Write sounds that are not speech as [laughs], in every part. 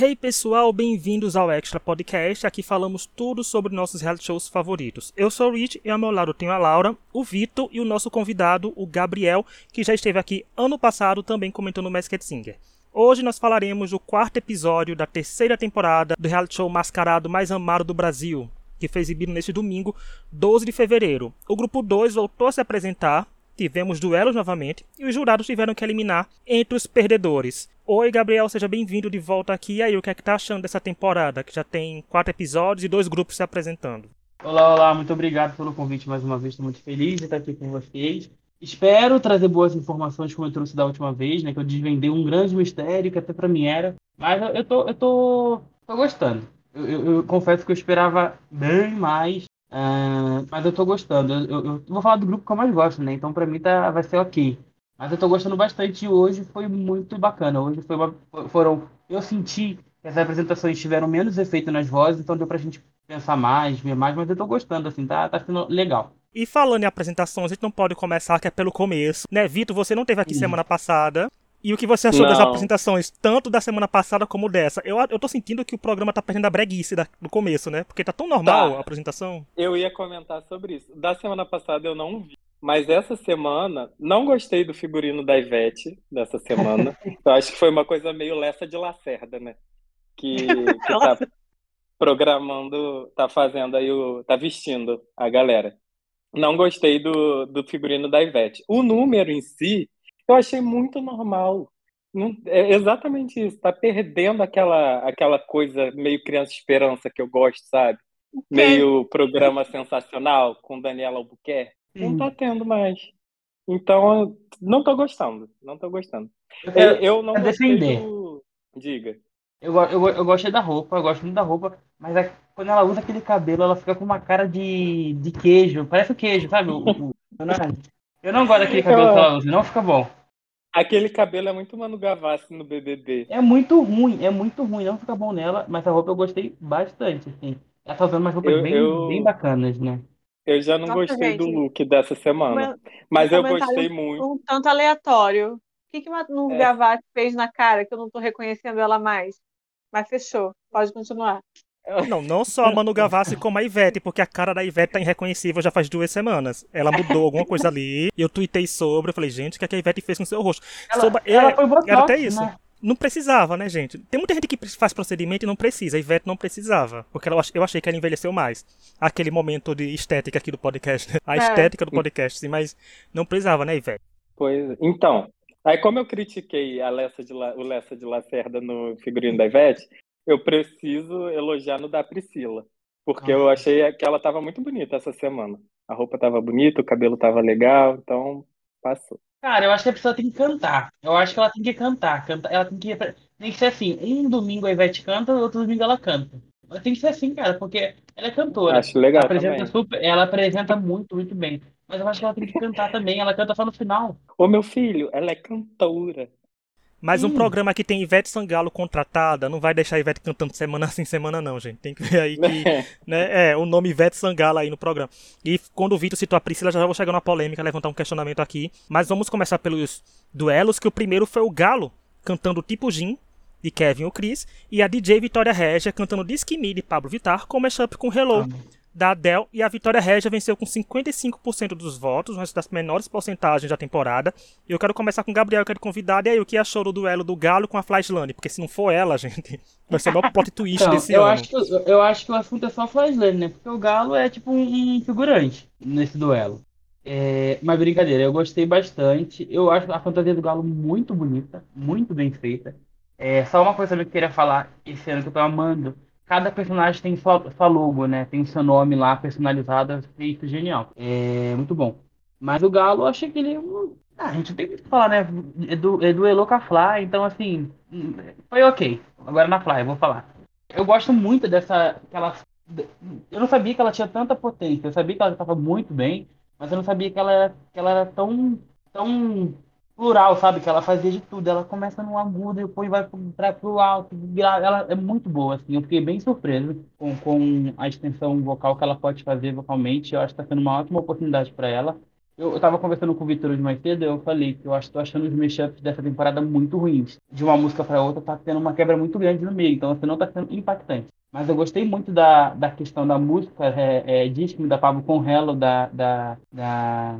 Hey pessoal, bem-vindos ao Extra Podcast. Aqui falamos tudo sobre nossos reality shows favoritos. Eu sou o Rich e ao meu lado tenho a Laura, o Vitor e o nosso convidado, o Gabriel, que já esteve aqui ano passado também comentando o Masked Singer. Hoje nós falaremos do quarto episódio da terceira temporada do reality show mascarado mais amado do Brasil, que foi exibido neste domingo, 12 de fevereiro. O grupo 2 voltou a se apresentar tivemos duelos novamente e os jurados tiveram que eliminar entre os perdedores. Oi, Gabriel, seja bem-vindo de volta aqui. E aí, o que é que tá achando dessa temporada, que já tem quatro episódios e dois grupos se apresentando? Olá, olá, muito obrigado pelo convite mais uma vez. Estou muito feliz de estar aqui com vocês. Espero trazer boas informações, como eu trouxe da última vez, né? Que eu desvendei um grande mistério, que até para mim era. Mas eu, tô, eu tô, tô gostando. Eu, eu, eu, confesso que eu esperava bem mais Uh, mas eu tô gostando. Eu, eu, eu, vou falar do grupo que eu mais gosto, né? Então pra mim tá, vai ser ok. Mas eu tô gostando bastante hoje foi muito bacana. Hoje foi uma, foram. Eu senti que as apresentações tiveram menos efeito nas vozes, então deu pra gente pensar mais, ver mais, mas eu tô gostando, assim, tá, tá sendo legal. E falando em apresentação, a gente não pode começar que é pelo começo, né? Vitor, você não teve aqui Sim. semana passada. E o que você achou não. das apresentações, tanto da semana passada como dessa? Eu, eu tô sentindo que o programa tá perdendo a breguice da, do começo, né? Porque tá tão normal tá. a apresentação. Eu ia comentar sobre isso. Da semana passada eu não vi. Mas essa semana, não gostei do figurino da Ivete dessa semana. [laughs] eu acho que foi uma coisa meio Lessa de Lacerda, né? Que, [laughs] que tá programando, tá fazendo aí o. tá vestindo a galera. Não gostei do, do figurino da Ivete. O número em si, eu achei muito normal. Não, é exatamente isso. Tá perdendo aquela, aquela coisa meio criança esperança que eu gosto, sabe? Meio programa sensacional com Daniela Albuquerque. Não tá tendo mais. Então, não tô gostando. Não tô gostando. Eu, eu não defender. Do... Diga. Eu, eu, eu gostei da roupa, eu gosto muito da roupa, mas é, quando ela usa aquele cabelo, ela fica com uma cara de, de queijo. Parece o queijo, sabe? O, o, eu não gosto daquele cabelo que ela usa, não fica bom. Aquele cabelo é muito Manu Gavassi no BBB. É muito ruim, é muito ruim. Não fica bom nela, mas a roupa eu gostei bastante, assim. Ela tá usando umas roupas eu, bem, eu... bem bacanas, né? Eu já não Nossa, gostei gente, do look dessa semana. Mas eu gostei muito. Um tanto aleatório. O que, que Manu é. Gavassi fez na cara que eu não tô reconhecendo ela mais? Mas fechou. Pode continuar. Não, não só a Manu Gavassi como a Ivete, porque a cara da Ivete tá irreconhecível já faz duas semanas. Ela mudou alguma coisa ali, e eu tuitei sobre, eu falei, gente, o que, é que a Ivete fez com o seu rosto? Ela, sobre, ela é, foi botox, era até isso. Né? Não precisava, né, gente? Tem muita gente que faz procedimento e não precisa. A Ivete não precisava. Porque ela, eu achei que ela envelheceu mais. Aquele momento de estética aqui do podcast. Né? A é. estética do podcast, sim, mas não precisava, né, Ivete? Pois, então. Aí, como eu critiquei a Lessa de La, o Lessa de Lacerda no figurino da Ivete, eu preciso elogiar no da Priscila. Porque ah. eu achei que ela estava muito bonita essa semana. A roupa estava bonita, o cabelo estava legal, então passou. Cara, eu acho que a pessoa tem que cantar. Eu acho que ela tem que cantar. cantar ela tem que. Tem que ser assim. Um domingo a Ivete canta, outro domingo ela canta. Tem que ser assim, cara, porque ela é cantora. Acho legal. Ela apresenta, super, ela apresenta muito, muito bem. Mas eu acho que ela tem que cantar também. Ela canta só no final. Ô, meu filho, ela é cantora. Mas um programa que tem Ivete Sangalo contratada não vai deixar a Ivete cantando semana assim, semana não, gente. Tem que ver aí que. [laughs] né, é, o nome Ivete Sangalo aí no programa. E quando o Vitor citou a Priscila, já vou chegar na polêmica, levantar um questionamento aqui. Mas vamos começar pelos duelos, que o primeiro foi o Galo cantando Tipo Jim, de Kevin ou Chris, e a DJ Vitória Regia cantando Disque Me de Pablo Vittar com mashup com Hello. Ah da Adele e a Vitória Regia venceu com 55% dos votos, uma das menores porcentagens da temporada. E eu quero começar com o Gabriel, que é convidado. E aí, o que achou do duelo do Galo com a Flashland? Porque se não for ela, [laughs] gente, vai ser o maior plot twist então, desse eu ano. Acho que, eu acho que o assunto é só a Flashland, né? Porque o Galo é tipo um figurante nesse duelo. É, mas brincadeira, eu gostei bastante. Eu acho a fantasia do Galo muito bonita, muito bem feita. É, só uma coisa que eu queria falar esse ano que eu tô amando cada personagem tem sua, sua logo, né? Tem seu nome lá personalizado, feito genial. É muito bom. Mas o Galo, eu achei que ele. Ah, a gente tem que falar, né? É do, é do Elo com a Fly, então assim. Foi ok. Agora na Fly, eu vou falar. Eu gosto muito dessa. Aquela, eu não sabia que ela tinha tanta potência. Eu sabia que ela estava muito bem, mas eu não sabia que ela que ela era tão, tão plural, sabe? Que ela fazia de tudo. Ela começa no agudo, depois vai para pro alto. Ela é muito boa, assim. Eu fiquei bem surpreso com, com a extensão vocal que ela pode fazer vocalmente. Eu acho que está sendo uma ótima oportunidade para ela. Eu, eu tava conversando com o Vitor hoje mais cedo, eu falei que eu acho, tô achando os mashups dessa temporada muito ruins. De uma música para outra tá tendo uma quebra muito grande no meio, então você não tá sendo impactante. Mas eu gostei muito da, da questão da música, é, é, Disque da Pablo com Hello, da, da, da,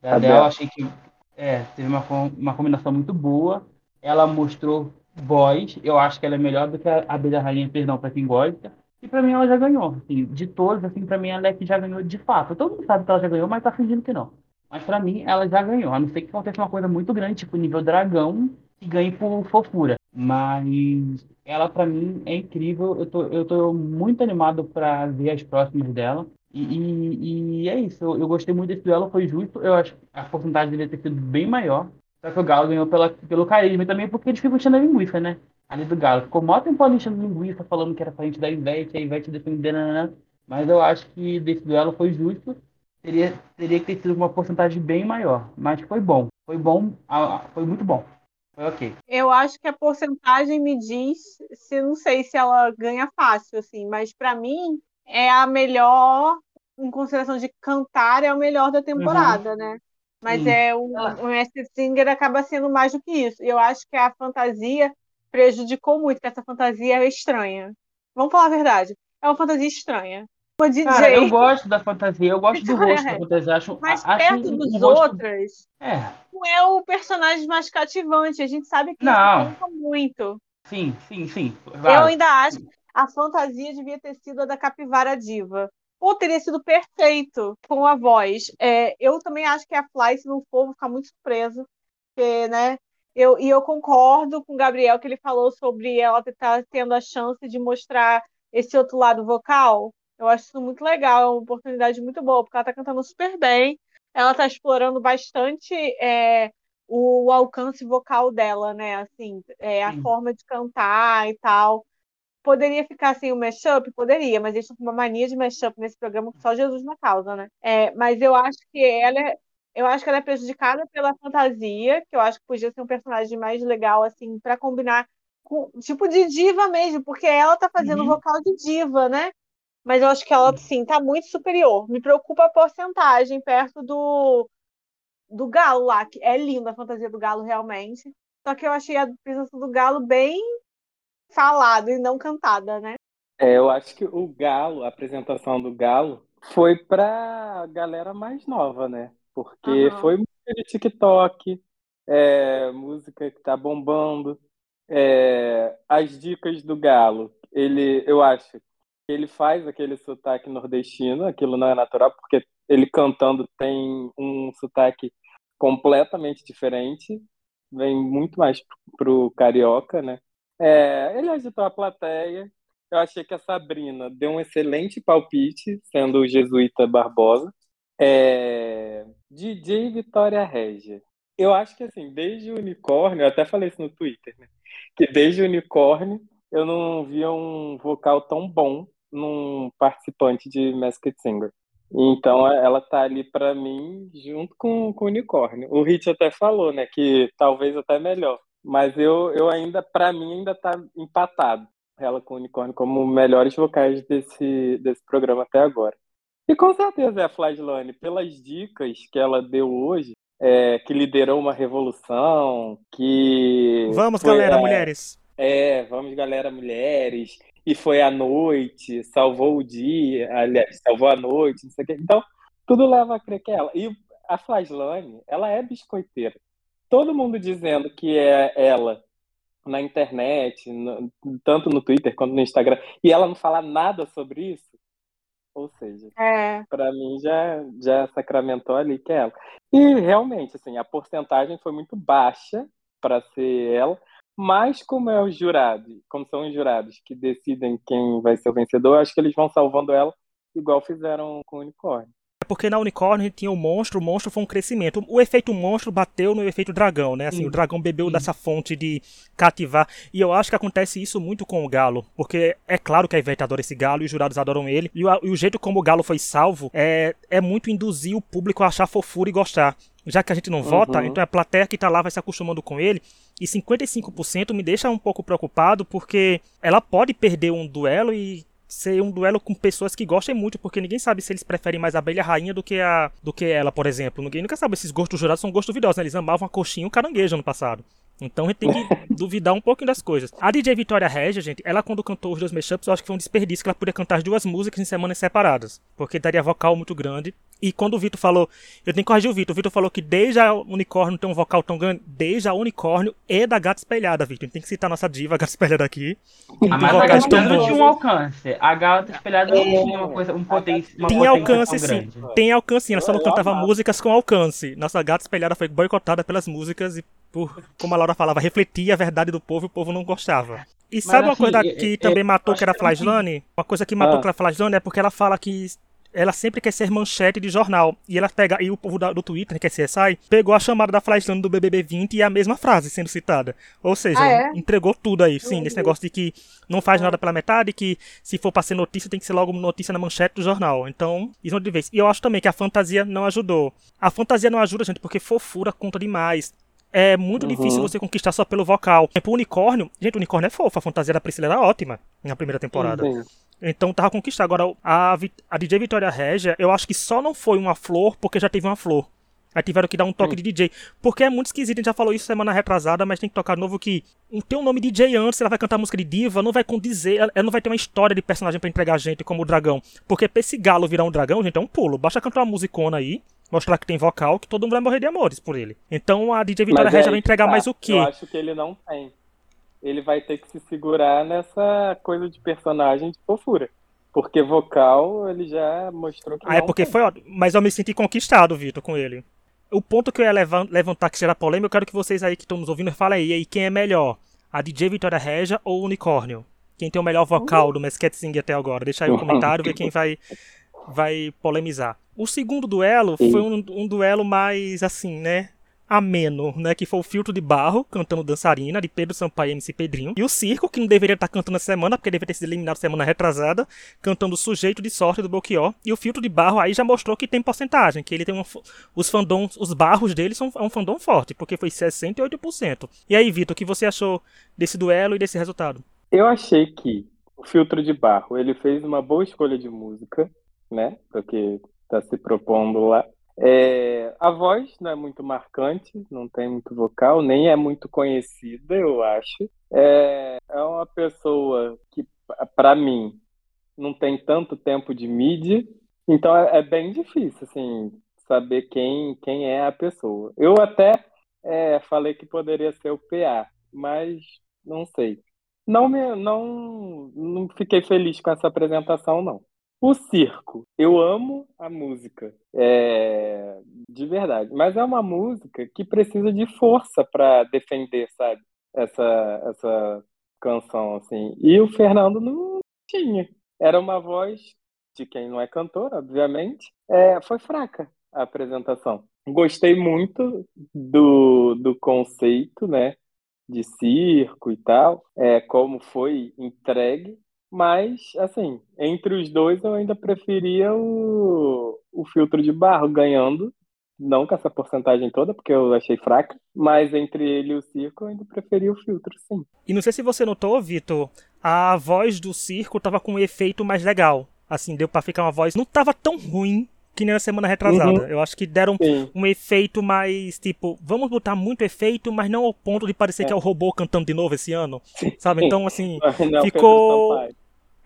da Adele. Achei que é, teve uma, uma combinação muito boa. Ela mostrou voz, eu acho que ela é melhor do que a Abelha Rainha, perdão, para quem gosta. E pra mim ela já ganhou. Assim, de todos, assim, pra mim ela é que já ganhou de fato. Todo mundo sabe que ela já ganhou, mas tá fingindo que não. Mas pra mim ela já ganhou. A não ser que aconteça uma coisa muito grande, tipo nível dragão, que ganhe por fofura. Mas ela pra mim é incrível. Eu tô, eu tô muito animado pra ver as próximas dela. E, e, e é isso. Eu, eu, gostei muito desse duelo, foi justo. Eu acho que a porcentagem devia ter sido bem maior. Só que o Galo ganhou pela, pelo carisma e também porque eles ficam enchendo a linguiça, né? Ali do Galo. Ficou mó tempo ali enchendo linguiça, falando que era parente da Ivete, a Ivete defendendo? Mas eu acho que desse duelo foi justo. Teria, teria que ter sido uma porcentagem bem maior. Mas foi bom. Foi bom, foi muito bom. Foi ok. Eu acho que a porcentagem me diz, se não sei se ela ganha fácil, assim, mas para mim é a melhor, em consideração de cantar, é o melhor da temporada, uhum. né? Mas Sim. é o, o Mestre Singer acaba sendo mais do que isso. Eu acho que a fantasia prejudicou muito, que essa fantasia é estranha. Vamos falar a verdade. É uma fantasia estranha. O DJ... Cara, eu gosto da fantasia, eu gosto do rosto da [laughs] fantasia. Acho, Mas acho perto um, dos um outros, é. não é o personagem mais cativante. A gente sabe que não. isso conta muito. Sim, sim, sim. Eu ainda acho que a fantasia devia ter sido a da Capivara Diva. Ou teria sido perfeito com a voz. É, eu também acho que a Fly, se não for, vou ficar muito surpreso. Porque, né? Eu, e eu concordo com o Gabriel que ele falou sobre ela estar tá tendo a chance de mostrar esse outro lado vocal. Eu acho isso muito legal, é uma oportunidade muito boa, porque ela está cantando super bem, ela está explorando bastante é, o, o, alcance vocal dela, né? Assim, é, a Sim. forma de cantar e tal. Poderia ficar sem o mashup? Poderia, mas eles estão com uma mania de mashup nesse programa que só Jesus na causa, né? É, mas eu acho que ela é, eu acho que ela é prejudicada pela fantasia, que eu acho que podia ser um personagem mais legal, assim, para combinar com tipo de diva mesmo, porque ela tá fazendo uhum. vocal de diva, né? Mas eu acho que ela, sim, tá muito superior. Me preocupa a porcentagem perto do, do Galo lá, que é linda a fantasia do Galo, realmente. Só que eu achei a presença do Galo bem falado e não cantada, né? É, eu acho que o Galo, a apresentação do Galo, foi pra galera mais nova, né? Porque uhum. foi música de TikTok, é, música que tá bombando. É, as dicas do Galo, ele, eu acho que ele faz aquele sotaque nordestino, aquilo não é natural, porque ele cantando tem um sotaque completamente diferente, vem muito mais pro carioca, né? É, ele agitou a plateia. Eu achei que a Sabrina deu um excelente palpite, sendo o jesuíta Barbosa. É... DJ Vitória Regia. Eu acho que assim, desde o unicórnio, eu até falei isso no Twitter, né? Que desde o unicórnio eu não via um vocal tão bom num participante de Masked Singer. Então ela tá ali para mim junto com, com o unicórnio. O Hit até falou, né, que talvez até melhor. Mas eu, eu ainda, para mim, ainda tá empatado ela com o unicórnio como melhores vocais desse, desse programa até agora. E com certeza é a Flagelane, pelas dicas que ela deu hoje, é, que liderou uma revolução, que. Vamos, galera, a... mulheres! É, vamos, galera, mulheres. E foi à noite, salvou o dia, aliás, salvou a noite, não sei o quê. Então, tudo leva a crer que é ela. E a Flaslane, ela é biscoiteira. Todo mundo dizendo que é ela na internet, no, tanto no Twitter quanto no Instagram, e ela não fala nada sobre isso, ou seja, é. para mim já, já sacramentou ali que é ela. E realmente, assim, a porcentagem foi muito baixa para ser ela, mas como é o jurado, como são os jurados que decidem quem vai ser o vencedor, acho que eles vão salvando ela igual fizeram com o unicórnio. É porque na Unicórnio tinha o monstro, o monstro foi um crescimento. O efeito monstro bateu no efeito dragão, né? Assim, sim, o dragão bebeu dessa fonte de cativar. E eu acho que acontece isso muito com o Galo. Porque é claro que a Ivete adora esse Galo e os jurados adoram ele. E o, e o jeito como o Galo foi salvo é, é muito induzir o público a achar fofura e gostar. Já que a gente não uhum. vota, então a plateia que tá lá vai se acostumando com ele. E 55% me deixa um pouco preocupado porque ela pode perder um duelo e ser um duelo com pessoas que gostem muito, porque ninguém sabe se eles preferem mais a abelha rainha do que a do que ela, por exemplo. Ninguém nunca sabe esses gostos jurados são gostos duvidosos, né? Eles amavam a coxinha e o caranguejo no passado. Então a gente tem que [laughs] duvidar um pouquinho das coisas. A DJ Vitória Regia, gente, ela quando cantou os dois mashups, eu acho que foi um desperdício que ela podia cantar as duas músicas em semanas separadas. Porque daria vocal muito grande. E quando o Vitor falou, eu tenho que corrigir o Vitor, o Vitor falou que desde a Unicórnio tem um vocal tão grande, desde a Unicórnio e da Gata Espelhada, Vitor. A gente tem que citar a nossa diva, a Gata Espelhada aqui. Ah, mas a Gata Espelhada tinha um alcance. A Gata Espelhada não tinha uma coisa, um potência, uma Tem alcance sim, tem alcance sim, ela só não cantava músicas com alcance. Nossa Gata Espelhada foi boicotada pelas músicas e por, como a Laura falava, refletia a verdade do povo e o povo não gostava. E sabe Mas, uma coisa assim, que também matou, que era a Flashlane? Uma coisa que matou ah. que era a Flashlane é porque ela fala que ela sempre quer ser manchete de jornal. E ela pega, e o povo do Twitter, que é CSI, pegou a chamada da Flashland do BBB 20 e a mesma frase sendo citada. Ou seja, ah, é? entregou tudo aí, sim, nesse negócio de que não faz nada pela metade, que se for pra ser notícia, tem que ser logo notícia na manchete do jornal. Então, isso não de vez. E eu acho também que a fantasia não ajudou. A fantasia não ajuda, gente, porque fofura conta demais é muito uhum. difícil você conquistar só pelo vocal. Tipo, o unicórnio, gente, o unicórnio é fofo, a fantasia da Priscila era ótima na primeira temporada. Uhum. Então tava conquistado. Agora, a, a DJ Vitória Regia, eu acho que só não foi uma flor porque já teve uma flor. Aí tiveram que dar um toque de DJ. Porque é muito esquisito, a gente já falou isso semana retrasada, mas tem que tocar novo que tem um nome DJ antes, ela vai cantar música de diva, não vai condizer, ela não vai ter uma história de personagem para entregar a gente como o dragão. Porque pra esse galo virar um dragão, gente, é um pulo. Basta cantar uma musicona aí, mostrar que tem vocal, que todo mundo vai morrer de amores por ele. Então a DJ Vitória Regia vai entregar tá. mais o quê? Eu acho que ele não tem. Ele vai ter que se segurar nessa coisa de personagem de fofura. Porque vocal ele já mostrou que. Ah, é porque tem. foi ótimo. Mas eu me senti conquistado, Vitor, com ele. O ponto que eu ia levantar que será polêmico, eu quero que vocês aí que estão nos ouvindo falem aí, aí quem é melhor? A DJ Vitória Regia ou o Unicórnio? Quem tem o melhor vocal do Mesquite Sing até agora? Deixa aí o um comentário, ver quem vai, vai polemizar. O segundo duelo foi um, um duelo mais assim, né? ameno, né? Que foi o Filtro de Barro, cantando Dançarina, de Pedro Sampaio e MC Pedrinho. E o Circo, que não deveria estar cantando essa semana, porque deveria ter sido eliminado semana retrasada, cantando Sujeito de Sorte do Belchior. E o Filtro de Barro aí já mostrou que tem porcentagem, que ele tem um, os fandoms, os barros dele são é um fandom forte, porque foi 68%. E aí, Vitor, o que você achou desse duelo e desse resultado? Eu achei que o Filtro de Barro, ele fez uma boa escolha de música, né? Porque tá se propondo lá. É, a voz não é muito marcante, não tem muito vocal, nem é muito conhecida, eu acho. É, é uma pessoa que, para mim, não tem tanto tempo de mídia, então é, é, bem difícil, assim, saber quem, quem é a pessoa. Eu até é, falei que poderia ser o PA, mas não sei. Não, me, não, não fiquei feliz com essa apresentação, não. O circo, eu amo a música, é, de verdade, mas é uma música que precisa de força para defender, sabe? Essa, essa canção, assim. E o Fernando não tinha. Era uma voz de quem não é cantor, obviamente. É, foi fraca a apresentação. Gostei muito do, do conceito, né? De circo e tal, é, como foi entregue, mas, assim, entre os dois eu ainda preferia o, o filtro de barro ganhando. Não com essa porcentagem toda, porque eu achei fraca. Mas entre ele e o circo eu ainda preferia o filtro, sim. E não sei se você notou, Vitor, a voz do circo tava com um efeito mais legal. Assim, deu para ficar uma voz. Não tava tão ruim que nem na semana retrasada. Uhum. Eu acho que deram um efeito mais, tipo, vamos botar muito efeito, mas não ao ponto de parecer é. que é o robô cantando de novo esse ano. Sabe? Então, assim, [laughs] não, ficou.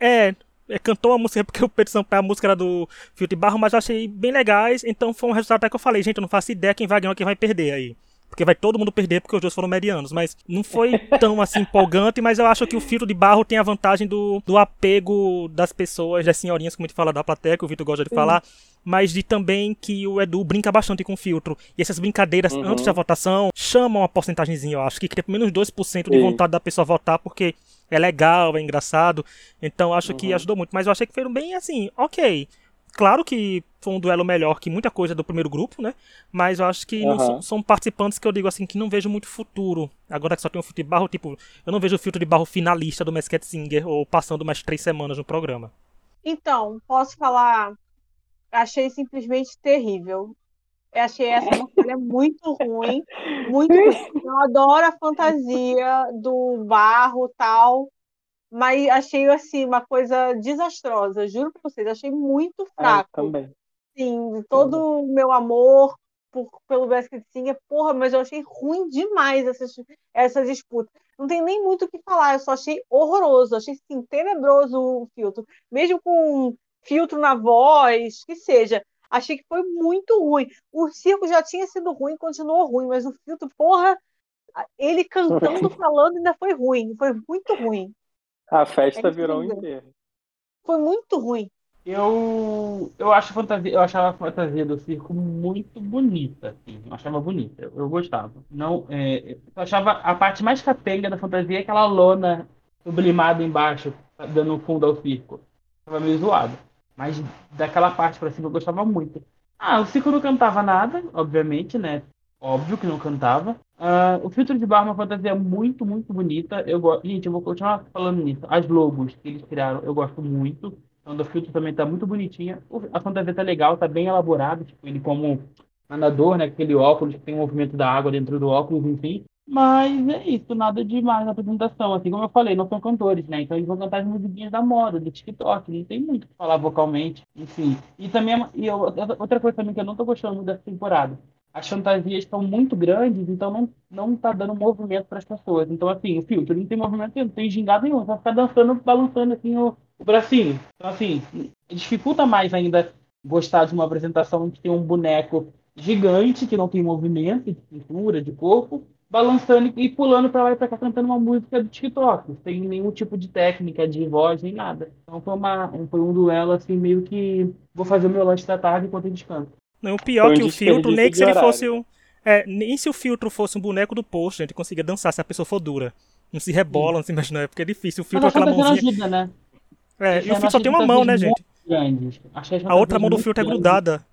É, é, cantou a música porque o Pedro Sampaio, a música era do Fio de Barro, mas eu achei bem legais, então foi um resultado até que eu falei, gente, eu não faço ideia quem vai ganhar ou quem vai perder aí. Porque vai todo mundo perder porque os dois foram medianos. Mas não foi [laughs] tão assim empolgante, mas eu acho que o filtro de barro tem a vantagem do, do apego das pessoas, das senhorinhas, como a gente fala da plateia, que o Vitor gosta de falar, mas de também que o Edu brinca bastante com o filtro. E essas brincadeiras uhum. antes da votação chamam a porcentagemzinha, eu acho, que cria pelo menos 2% de vontade da pessoa votar, porque é legal, é engraçado. Então acho uhum. que ajudou muito. Mas eu achei que foram bem assim, ok. Claro que foi um duelo melhor que muita coisa do primeiro grupo, né? Mas eu acho que uhum. são, são, participantes que eu digo assim que não vejo muito futuro. Agora que só tem um filtro de barro, tipo, eu não vejo o filtro de barro finalista do Mesquite Singer ou passando mais três semanas no programa. Então, posso falar. Achei simplesmente terrível. Eu achei essa música muito ruim, [laughs] muito ruim. Eu adoro a fantasia do barro tal, mas achei assim uma coisa desastrosa, juro para vocês, achei muito fraco. Ah, também. Sim, todo o meu amor por, pelo Basket Singer, porra, mas eu achei ruim demais essas, essas disputas. Não tem nem muito o que falar, eu só achei horroroso, achei assim, tenebroso o filtro. Mesmo com filtro na voz, que seja. Achei que foi muito ruim. O circo já tinha sido ruim, continuou ruim, mas o filtro, porra, ele cantando, [laughs] falando, ainda foi ruim. Foi muito ruim. A festa é virou um enterro. Foi muito ruim. Eu, eu, acho fantasia, eu achava a fantasia do circo muito bonita. Assim, eu achava bonita, eu, eu gostava. Não, é, eu achava a parte mais capenga da fantasia aquela lona sublimada embaixo, dando fundo ao circo. Tava meio zoado. Mas daquela parte pra cima eu gostava muito. Ah, o circo não cantava nada, obviamente, né? Óbvio que não cantava. Uh, o filtro de barra é uma fantasia muito, muito bonita. Eu gosto. Gente, eu vou continuar falando nisso. As logos que eles criaram, eu gosto muito. Então, do filtro também tá muito bonitinha. A fantasia tá legal, tá bem elaborada. Tipo, ele como andador, né? Aquele óculos que tem o movimento da água dentro do óculos, enfim. Mas é isso, nada demais na apresentação. Assim como eu falei, não são cantores, né? Então eles vão cantar as musiquinhas da moda, do TikTok. Não tem muito o que falar vocalmente, enfim. E também, é e eu, outra coisa também que eu não tô gostando dessa temporada. As fantasias estão muito grandes, então não, não tá dando movimento para as pessoas. Então, assim, o filtro não tem movimento não tem gingado nenhum. Vai ficar dançando, balançando assim o, o bracinho. Então, assim, dificulta mais ainda gostar de uma apresentação que tem um boneco gigante, que não tem movimento de cintura, de corpo, balançando e pulando para lá e para cá cantando uma música do TikTok, sem nenhum tipo de técnica de voz nem nada. Então foi, uma, foi um duelo assim meio que vou fazer o meu lanche da tarde enquanto eles cantam. Não, o pior um que o filtro, nem que se ele fosse um, é, nem se o filtro fosse um boneco do post, a gente conseguia dançar se a pessoa for dura. Não se rebola, não se não, é porque é difícil. O filtro Mas aquela mãozinha. Ajuda, né? É, e o filtro só tem uma mão, né, gente? A outra mão do filtro é grudada.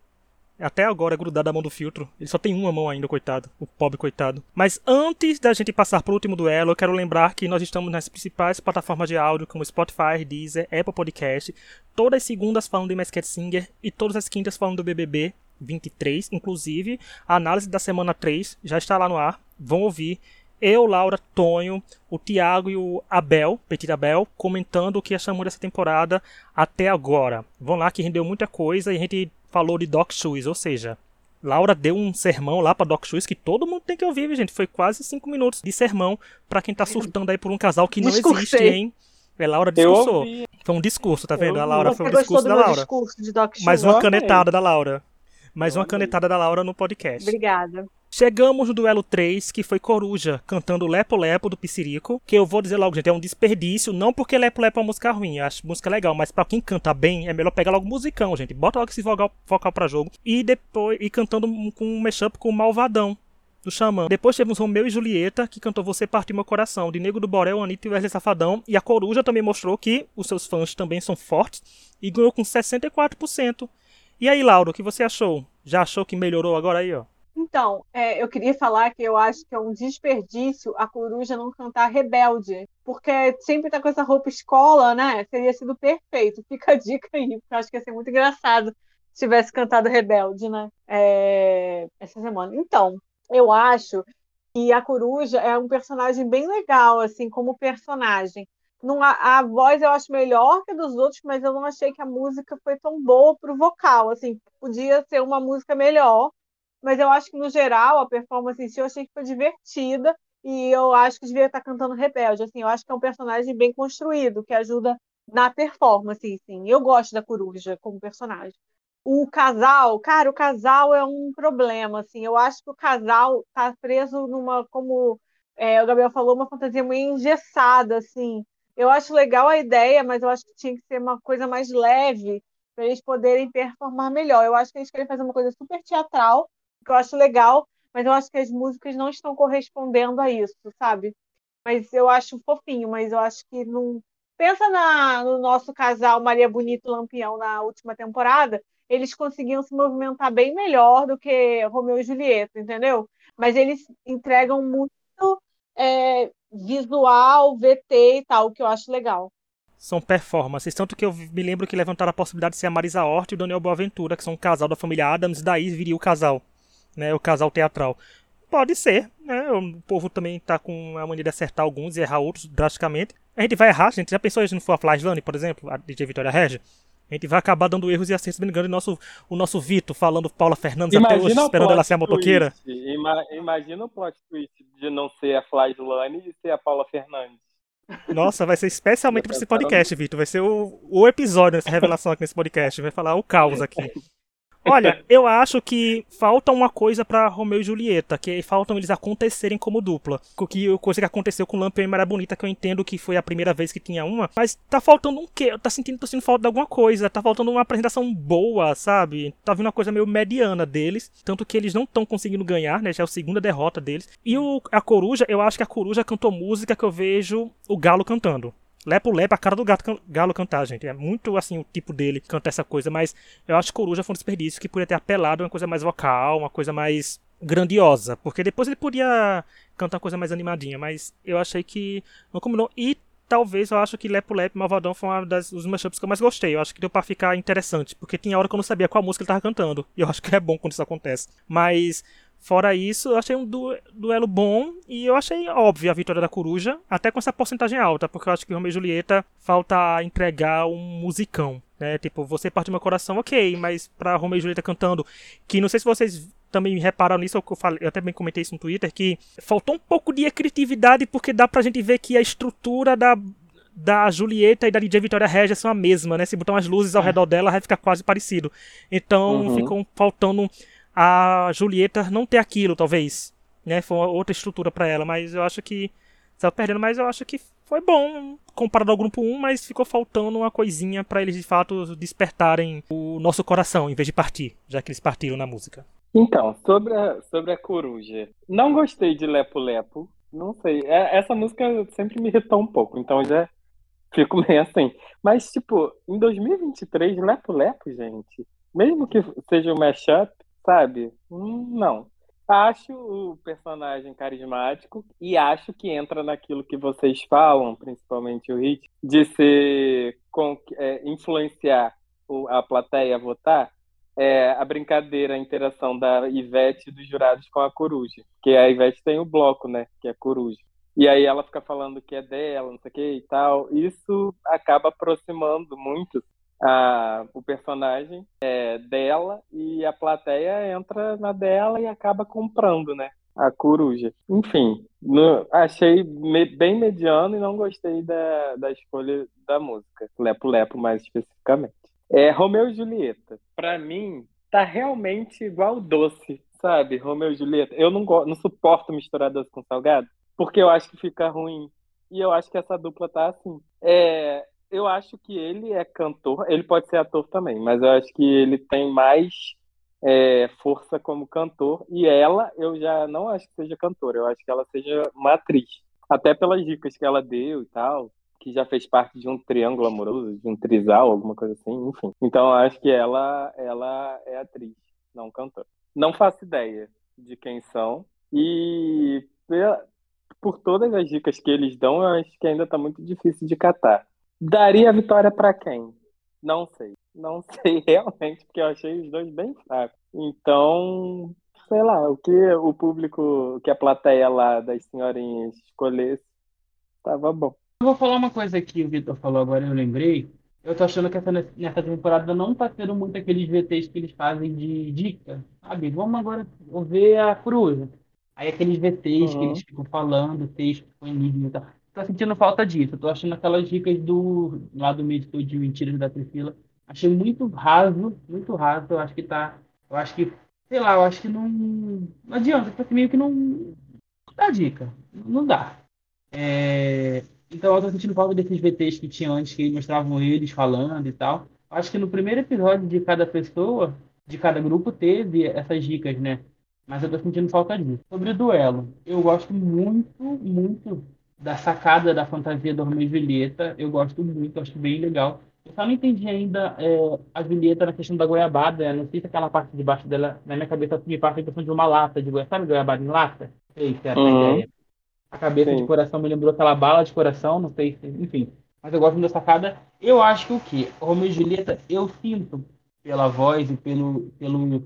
Até agora é grudada a mão do filtro. Ele só tem uma mão ainda, coitado. O pobre coitado. Mas antes da gente passar pro último duelo, eu quero lembrar que nós estamos nas principais plataformas de áudio, como Spotify, Deezer, Apple Podcast. Todas as segundas falando de Masked Singer e todas as quintas falando do BBB 23. Inclusive, a análise da semana 3 já está lá no ar. Vão ouvir eu, Laura, Tonho, o Thiago e o Abel, Petit Abel, comentando o que achamos dessa temporada até agora. Vão lá que rendeu muita coisa e a gente falou de Doc Shoes, ou seja, Laura deu um sermão lá para Doc Shoes que todo mundo tem que ouvir, gente. Foi quase cinco minutos de sermão para quem tá surtando aí por um casal que não Discursei. existe, hein? É, Laura discursou. Foi um discurso, tá vendo? a Laura foi um discurso da Laura. Discurso de Doc Mais uma canetada da Laura. Mais uma canetada da Laura no podcast. Obrigada. Chegamos no duelo 3, que foi Coruja cantando Lepo Lepo do Piscirico, que eu vou dizer logo, gente, é um desperdício, não porque Lepo Lepo é uma música ruim, eu acho música legal, mas para quem canta bem, é melhor pegar logo musicão, gente. Bota logo esse vocal, vocal pra jogo. E depois, e cantando com um mashup com o Malvadão, do Xamã. Depois tivemos Romeu e Julieta, que cantou Você Partiu Meu Coração, de Nego do Borel, Anitta e Wesley Safadão. E a Coruja também mostrou que os seus fãs também são fortes e ganhou com 64%. E aí, Lauro, o que você achou? Já achou que melhorou agora aí, ó? Então, é, eu queria falar que eu acho que é um desperdício a coruja não cantar rebelde, porque sempre tá com essa roupa escola, né? Teria sido perfeito. Fica a dica aí, porque eu acho que ia ser muito engraçado se tivesse cantado rebelde, né? É, essa semana. Então, eu acho que a coruja é um personagem bem legal, assim, como personagem. Não, a, a voz eu acho melhor que a dos outros, mas eu não achei que a música foi tão boa pro vocal. Assim, podia ser uma música melhor mas eu acho que no geral a performance em si eu achei que foi divertida e eu acho que devia estar cantando Rebelde. Assim, eu acho que é um personagem bem construído que ajuda na performance, sim. Eu gosto da Coruja como personagem. O casal, cara, o casal é um problema, assim. Eu acho que o casal tá preso numa, como é, o Gabriel falou, uma fantasia meio engessada, assim. Eu acho legal a ideia, mas eu acho que tinha que ser uma coisa mais leve para eles poderem performar melhor. Eu acho que eles querem fazer uma coisa super teatral que eu acho legal, mas eu acho que as músicas não estão correspondendo a isso, sabe? Mas eu acho fofinho, mas eu acho que não. Pensa na, no nosso casal Maria Bonito e Lampião na última temporada, eles conseguiam se movimentar bem melhor do que Romeu e Julieta, entendeu? Mas eles entregam muito é, visual, VT e tal, que eu acho legal. São performances, tanto que eu me lembro que levantaram a possibilidade de ser a Marisa Hort e o Daniel Boaventura, que são um casal da família Adams, daí viria o casal né, o casal teatral. pode ser, né? O povo também tá com a mania de acertar alguns e errar outros drasticamente. A gente vai errar, a gente já pensou se não for por exemplo, a DJ Vitória Regia? A gente vai acabar dando erros e acertos, me engano, nosso, o nosso Vitor falando Paula Fernandes Imagina até hoje, esperando ela ser a motoqueira. Ima imagina o plot twist de não ser a Flashlane e ser a Paula Fernandes. Nossa, vai ser especialmente para esse podcast, Vitor. Vai ser o, o episódio dessa revelação aqui nesse podcast. Vai falar o caos aqui. [laughs] Olha, eu acho que falta uma coisa para Romeu e Julieta, que faltam eles acontecerem como dupla. Que coisa que aconteceu com Lampião e Maria Bonita, que eu entendo que foi a primeira vez que tinha uma, mas tá faltando um quê? Tá sentindo, tô sentindo falta de alguma coisa, tá faltando uma apresentação boa, sabe? Tá vindo uma coisa meio mediana deles, tanto que eles não estão conseguindo ganhar, né? Já é a segunda derrota deles. E o, a Coruja, eu acho que a Coruja cantou música que eu vejo o Galo cantando. Lepo Lepo, a cara do gato, galo cantar, gente. É muito assim o tipo dele cantar essa coisa, mas eu acho que Coruja foi um desperdício que podia ter apelado uma coisa mais vocal, uma coisa mais grandiosa, porque depois ele podia cantar uma coisa mais animadinha, mas eu achei que não combinou. E talvez eu acho que Lepo Lepo Malvadão foi um dos mashups que eu mais gostei. Eu acho que deu pra ficar interessante, porque tinha hora que eu não sabia qual música ele tava cantando. E eu acho que é bom quando isso acontece. Mas Fora isso, eu achei um du duelo bom e eu achei óbvio a vitória da Coruja, até com essa porcentagem alta, porque eu acho que Romeo e Julieta falta entregar um musicão, né? Tipo, você parte do meu coração, ok, mas pra Romeo e Julieta cantando, que não sei se vocês também repararam nisso, eu, falei, eu até bem comentei isso no Twitter, que faltou um pouco de criatividade, porque dá pra gente ver que a estrutura da, da Julieta e da DJ Vitória Regia são a mesma, né? Se botar umas luzes ao é. redor dela, vai ficar quase parecido. Então, uhum. ficou faltando a Julieta não ter aquilo, talvez. Né? Foi outra estrutura para ela, mas eu acho que. Estava perdendo, mas eu acho que foi bom comparado ao grupo 1, mas ficou faltando uma coisinha para eles de fato despertarem o nosso coração em vez de partir, já que eles partiram na música. Então, sobre a, sobre a coruja. Não gostei de Lepo Lepo. Não sei. É, essa música sempre me irritou um pouco, então já fico [laughs] meio assim. Mas, tipo, em 2023, Lepo Lepo, gente, mesmo que seja um mashup, sabe? Hum, não. Acho o personagem carismático e acho que entra naquilo que vocês falam, principalmente o Hit, de ser com, é, influenciar a plateia a votar. É, a brincadeira, a interação da Ivete dos jurados com a coruja. Porque a Ivete tem o bloco, né? Que é a coruja. E aí ela fica falando que é dela, não sei o que e tal. Isso acaba aproximando muito a, o personagem é dela e a plateia entra na dela e acaba comprando, né? A coruja. Enfim, no, achei me, bem mediano e não gostei da, da escolha da música. Lepo Lepo, mais especificamente. É Romeu e Julieta. Para mim, tá realmente igual doce, sabe? Romeu e Julieta. Eu não, não suporto misturar doce com salgado, porque eu acho que fica ruim. E eu acho que essa dupla tá assim. É, eu acho que ele é cantor, ele pode ser ator também, mas eu acho que ele tem mais é, força como cantor. E ela, eu já não acho que seja cantora, eu acho que ela seja uma atriz. Até pelas dicas que ela deu e tal, que já fez parte de um triângulo amoroso, de um trisal, alguma coisa assim, enfim. Então eu acho que ela, ela é atriz, não cantora. Não faço ideia de quem são. E por todas as dicas que eles dão, eu acho que ainda está muito difícil de catar. Daria a vitória para quem? Não sei. Não [laughs] sei realmente, porque eu achei os dois bem fracos. Então, sei lá, o que o público, que a plateia lá das senhorinhas escolhesse, tava bom. Eu vou falar uma coisa aqui, o Vitor falou agora, eu lembrei. Eu tô achando que essa, nessa temporada não tá tendo muito aqueles VTs que eles fazem de dica, sabe? Vamos agora ver a coruja. Aí aqueles VTs uhum. que eles ficam falando, texto com enigma e tal tô sentindo falta disso. Eu tô achando aquelas dicas do lá do editor de mentiras da Priscila. Achei muito raso, muito raso. Eu acho que tá. Eu acho que, sei lá, eu acho que não. Não adianta, porque meio que não. Não dá dica. Não dá. É, então eu tô sentindo falta desses VTs que tinha antes, que mostravam eles falando e tal. Acho que no primeiro episódio de cada pessoa, de cada grupo, teve essas dicas, né? Mas eu tô sentindo falta disso. Sobre o duelo, eu gosto muito, muito da sacada da fantasia do Romeo e Julieta. Eu gosto muito, acho bem legal. Eu só não entendi ainda é, a Julieta na questão da goiabada. Não sei se aquela parte de baixo dela, na minha cabeça, me passa a impressão de uma lata de goiabada. Sabe goiabada em lata? Não sei se é essa uhum. ideia. A cabeça Sim. de coração me lembrou aquela bala de coração, não sei se. Enfim. Mas eu gosto da sacada. Eu acho que o quê? Romeo e Julieta, eu sinto pela voz e pelo, pelo,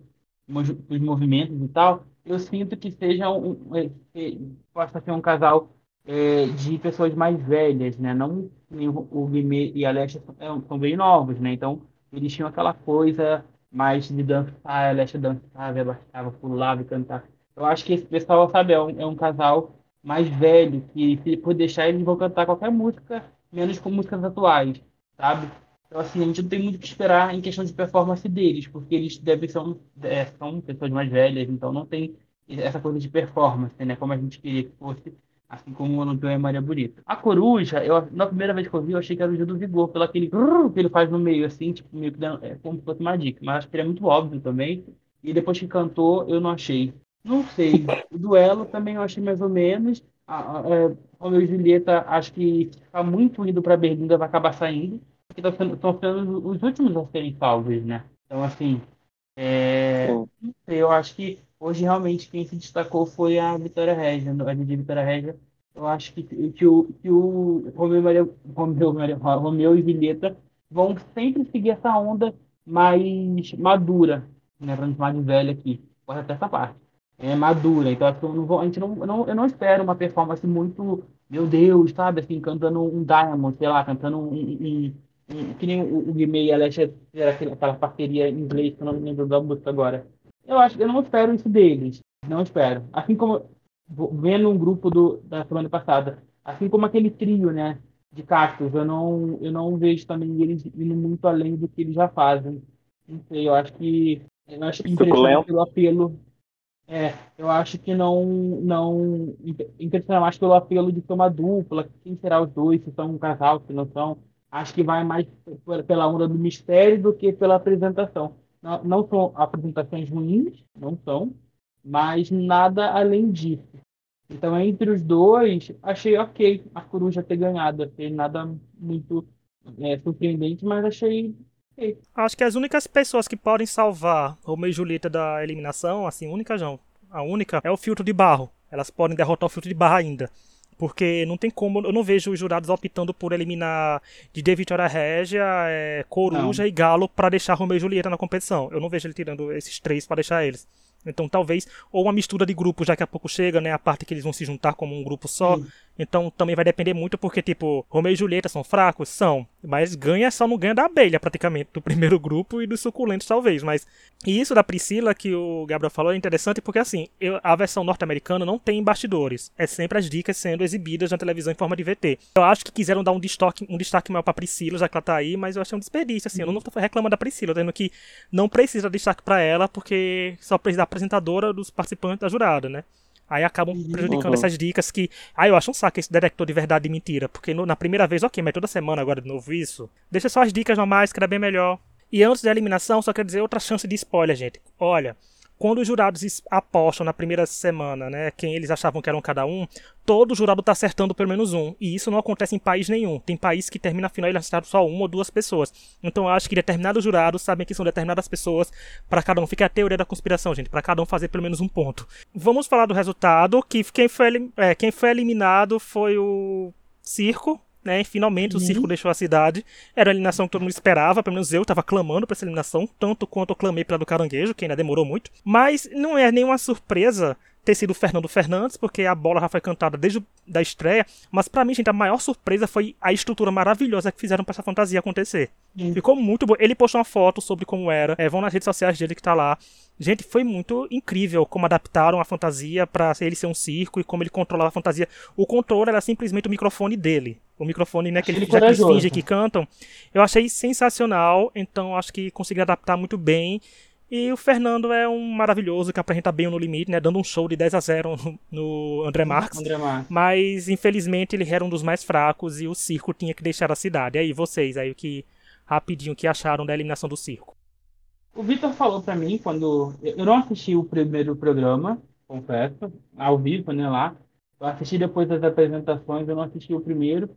pelos movimentos e tal, eu sinto que seja um, um que possa ser um casal é, de pessoas mais velhas, né? Não o Guimê e a Alessia são, são bem novos, né? Então eles tinham aquela coisa mais de dançar, a Alessia dançava, abaixava, pulava e cantava. Eu acho que esse pessoal, sabe, é um, é um casal mais velho, que se por deixar eles vão cantar qualquer música, menos com músicas atuais, sabe? Então, assim, a gente não tem muito o que esperar em questão de performance deles, porque eles devem ser é, são pessoas mais velhas, então não tem essa coisa de performance, né? Como a gente queria que fosse, assim como o Lampião e Maria Bonita. A coruja, eu, na primeira vez que eu vi, eu achei que era o Gil do Vigor, pelo aquele que ele faz no meio, assim, tipo, meio que é, como se fosse uma dica, mas acho que ele é muito óbvio também. E depois que cantou, eu não achei. Não sei. O duelo também eu achei mais ou menos. A, a, a, é, Romeu e Julieta, acho que ficar muito indo para Berlinda vai acabar saindo que estão sendo os últimos a serem salvos, né? Então, assim, é, eu acho que hoje realmente quem se destacou foi a Vitória Regia, a DJ Vitória Regia. Eu acho que, que, o, que o Romeu, Maria, Romeu, Maria, Romeu e Julieta vão sempre seguir essa onda mais madura, né? Pra não chamar de velha aqui, pode até essa parte. É madura, então acho que eu não vou, a gente não, não, eu não espero uma performance muito, meu Deus, sabe, assim, cantando um Diamond, sei lá, cantando um, um que nem o, Guimê e a Alexia aquela, aquela parceria em inglês, que eu não me lembro da música agora. Eu acho eu não espero isso deles. Não espero. Assim como vendo um grupo do, da semana passada, assim como aquele trio, né? De cactos, eu não, eu não vejo também eles indo muito além do que eles já fazem. Não sei, eu acho que. Eu acho que pelo apelo. É, eu acho que não. não impressionante, acho pelo apelo de ser uma dupla, quem será os dois, se são um casal, se não são acho que vai mais pela onda do mistério do que pela apresentação. Não, são apresentações ruins, não são, mas nada além disso. Então, entre os dois, achei ok a Coruja ter ganhado. Achei nada muito é, surpreendente, mas achei ok. Acho que as únicas pessoas que podem salvar Romeu e Julieta da eliminação, assim, única não, a única é o filtro de barro. Elas podem derrotar o filtro de barro ainda. Porque não tem como, eu não vejo os jurados optando por eliminar de Vitória Régia, é, Coruja não. e Galo para deixar Romeu e Julieta na competição. Eu não vejo ele tirando esses três para deixar eles. Então talvez, ou uma mistura de grupos, já que a pouco chega, né? A parte que eles vão se juntar como um grupo só. Então também vai depender muito, porque, tipo, Romeu e Julieta são fracos? São. Mas ganha só não ganha da abelha, praticamente, do primeiro [laughs] grupo e dos suculentos, talvez. Mas. E isso da Priscila, que o Gabriel falou, é interessante porque, assim, eu, a versão norte-americana não tem bastidores. É sempre as dicas sendo exibidas na televisão em forma de VT. Eu acho que quiseram dar um destaque, um destaque maior pra Priscila, já que ela tá aí, mas eu achei um desperdício, assim. Eu não tô reclamando da Priscila, tendo que não precisa de destaque para ela, porque só precisa da apresentadora dos participantes da jurada, né? Aí acabam uhum. prejudicando uhum. essas dicas que. Ah, eu acho um saco esse detector de verdade e mentira. Porque no, na primeira vez, ok, mas toda semana agora de novo isso. Deixa só as dicas normais, que era bem melhor. E antes da eliminação, só quero dizer outra chance de spoiler, gente. Olha, quando os jurados apostam na primeira semana, né, quem eles achavam que eram cada um, todo jurado está acertando pelo menos um. E isso não acontece em país nenhum. Tem país que termina a final e acertaram só uma ou duas pessoas. Então eu acho que determinados jurados sabem que são determinadas pessoas para cada um. Fica a teoria da conspiração, gente, para cada um fazer pelo menos um ponto. Vamos falar do resultado, que quem foi, é, quem foi eliminado foi o Circo, né? Finalmente o circo uhum. deixou a cidade. Era a eliminação que todo mundo esperava, pelo menos eu estava clamando para essa eliminação, tanto quanto eu clamei pela do Caranguejo, que ainda demorou muito. Mas não é nenhuma surpresa ter sido o Fernando Fernandes, porque a bola já foi cantada desde a estreia. Mas para mim, gente, a maior surpresa foi a estrutura maravilhosa que fizeram para essa fantasia acontecer. Uhum. Ficou muito bom. Ele postou uma foto sobre como era. É, vão nas redes sociais dele que tá lá. Gente, foi muito incrível como adaptaram a fantasia para ele ser um circo e como ele controlava a fantasia. O controle era simplesmente o microfone dele. O microfone, né, que ele já que finge que cantam. Eu achei sensacional, então acho que consegui adaptar muito bem. E o Fernando é um maravilhoso que apresenta bem no limite, né? Dando um show de 10 a 0 no, no André Marques. André Marques. Mas, infelizmente, ele era um dos mais fracos e o circo tinha que deixar a cidade. E aí, vocês, aí, o que rapidinho, que acharam da eliminação do circo? O Vitor falou para mim quando. Eu não assisti o primeiro programa, confesso, ao vivo, né, lá. Eu assisti depois das apresentações, eu não assisti o primeiro.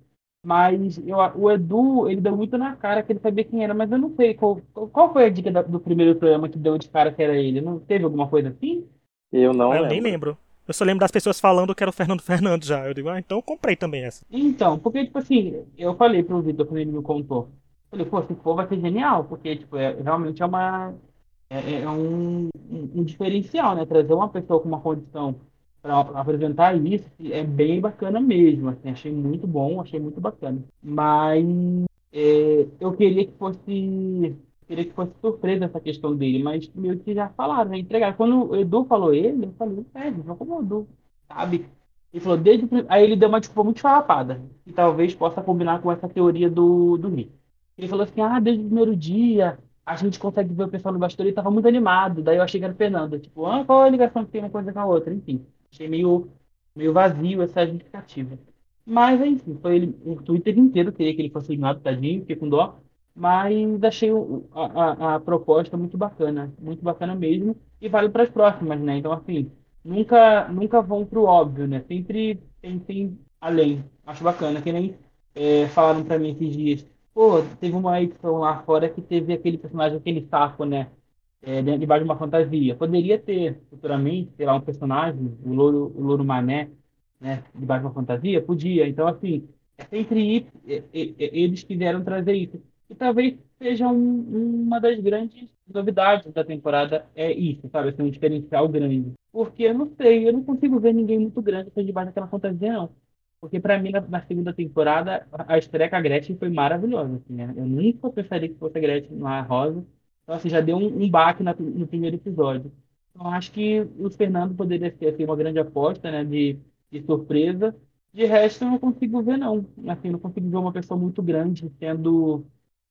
Mas eu, o Edu, ele deu muito na cara que ele sabia quem era, mas eu não sei qual, qual foi a dica da, do primeiro programa que deu de cara que era ele. Não teve alguma coisa assim? Eu não. Eu nem lembro. Eu só lembro das pessoas falando que era o Fernando [laughs] Fernandes já. Eu digo, ah, então eu comprei também essa. Então, porque, tipo assim, eu falei pro Vitor quando ele me contou. Falei, pô, se for vai ser genial, porque, tipo, é, realmente é uma. é, é um, um, um, diferencial, né? Trazer uma pessoa com uma condição para apresentar isso é bem bacana mesmo. Assim, achei muito bom, achei muito bacana. Mas é, eu queria que fosse queria que fosse surpresa essa questão dele, mas meio que já falaram, né? Entregaram. Quando o Edu falou ele, eu falei, é, não como o Edu, sabe? Ele falou, desde Aí ele deu uma desculpa muito farrapada, que talvez possa combinar com essa teoria do, do Rick. Ele falou assim, ah, desde o primeiro dia, a gente consegue ver o pessoal no bastidor e tava muito animado. Daí eu achei que era Fernando. Tipo, ah, qual a ligação que tem uma coisa com a outra? Enfim, achei meio, meio vazio essa justificativa. Mas, enfim, foi ele, o Twitter inteiro queria que ele fosse eliminado, tadinho, fiquei com dó. Mas achei a, a, a proposta muito bacana, muito bacana mesmo. E vale para as próximas, né? Então, assim, nunca, nunca vão pro óbvio, né? Sempre tem além. Acho bacana. Que nem é, falaram para mim esses dias Pô, teve uma edição lá fora que teve aquele personagem, aquele sapo, né? É, debaixo de uma fantasia. Poderia ter, futuramente, sei lá, um personagem, o Louro, o Louro Mané, né? Debaixo de uma fantasia? Podia. Então, assim, é sempre é, é, é, eles quiseram trazer isso. E talvez seja um, uma das grandes novidades da temporada, é isso, sabe? Assim, um diferencial grande. Porque eu não sei, eu não consigo ver ninguém muito grande debaixo daquela fantasia, não. Porque para mim, na, na, segunda temporada, a estreia com a Gretchen foi maravilhosa. Assim, né? Eu nunca pensaria que fosse a Gretchen lá rosa. Então, assim, já deu um, um baque na, no primeiro episódio. Então, acho que o Fernando poderia ser assim, uma grande aposta, né? De, de surpresa. De resto, eu não consigo ver, não. Assim, não consigo ver uma pessoa muito grande sendo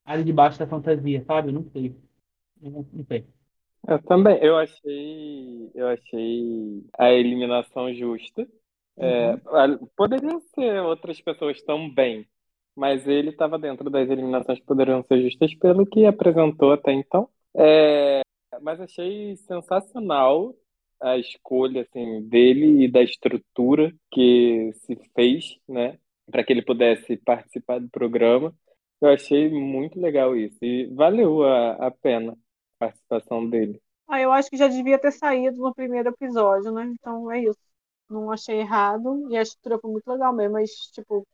ali debaixo da fantasia, sabe? Não sei. Não, não sei. Eu também. Eu achei, eu achei a eliminação justa. É, uhum. poderia ser outras pessoas também, mas ele estava dentro das eliminações que poderiam ser justas pelo que apresentou até então. É, mas achei sensacional a escolha assim, dele e da estrutura que se fez, né, para que ele pudesse participar do programa. Eu achei muito legal isso e valeu a, a pena a participação dele. Ah, eu acho que já devia ter saído no primeiro episódio, né? Então é isso não achei errado e a estrutura foi muito legal mesmo, mas, tipo,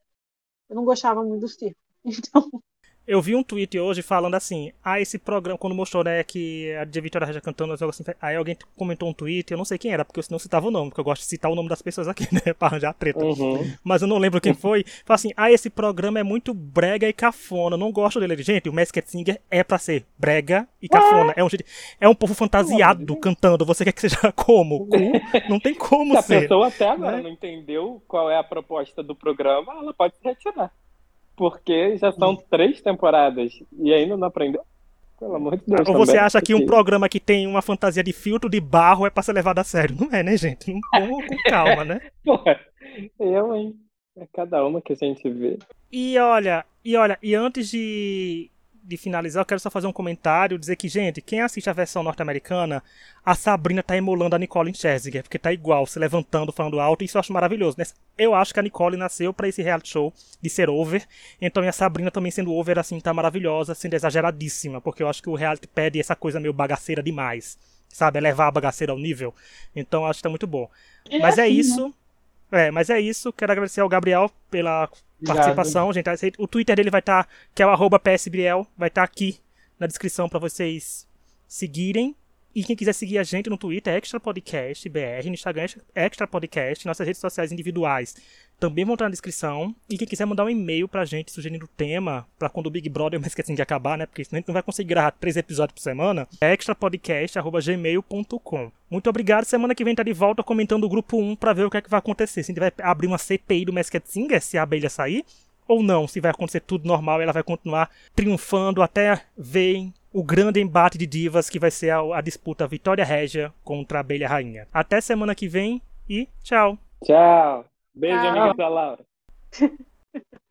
eu não gostava muito do circo. [laughs] Então. Eu vi um tweet hoje falando assim: ah, esse programa, quando mostrou, né, que a de Vitória Regia cantando, assim, aí alguém comentou um tweet, eu não sei quem era, porque eu não citava o nome, porque eu gosto de citar o nome das pessoas aqui, [laughs] né, pra arranjar treta. Uhum. Mas eu não lembro quem foi. Fala assim: ah, esse programa é muito brega e cafona, não gosto dele. Gente, o Masked Singer é pra ser brega e cafona. É um, é um povo fantasiado cantando, você quer que seja [laughs] como? Não tem como Se ser. a pessoa até agora né? não entendeu qual é a proposta do programa, ela pode se retirar. Porque já são três temporadas e ainda não aprendeu. Pelo amor de Deus. Ou você também. acha que um programa que tem uma fantasia de filtro de barro é pra ser levado a sério? Não é, né, gente? Não com calma, né? [laughs] Porra, eu, hein? É cada uma que a gente vê. E olha, e olha, e antes de de finalizar, eu quero só fazer um comentário, dizer que, gente, quem assiste a versão norte-americana, a Sabrina tá emulando a Nicole Scherzinger, porque tá igual, se levantando, falando alto, e isso eu acho maravilhoso, né? Eu acho que a Nicole nasceu para esse reality show de ser over, então a Sabrina também sendo over, assim, tá maravilhosa, sendo exageradíssima, porque eu acho que o reality pede essa coisa meio bagaceira demais, sabe? Elevar a bagaceira ao nível. Então eu acho que tá muito bom. É Mas é assim, é isso. Né? É, mas é isso. Quero agradecer ao Gabriel pela participação, gente. O Twitter dele vai estar, tá, que é o arroba PSBriel, vai estar tá aqui na descrição para vocês seguirem. E quem quiser seguir a gente no Twitter é Extra Podcast BR, no Instagram é Extra Podcast, nossas redes sociais individuais também vão estar na descrição. E quem quiser mandar um e-mail pra gente sugerindo o tema, pra quando o Big Brother [laughs] mais esquecendo de acabar, né? Porque senão a gente não vai conseguir gravar três episódios por semana. É extrapodcast.gmail.com. Muito obrigado. Semana que vem tá de volta comentando o grupo 1 pra ver o que é que vai acontecer. Se a gente vai abrir uma CPI do Masked Singer, se a abelha sair, ou não, se vai acontecer tudo normal e ela vai continuar triunfando até ver o grande embate de divas que vai ser a, a disputa Vitória Régia contra a Abelha Rainha. Até semana que vem e tchau. Tchau. Beijo, amiga da Laura. [laughs]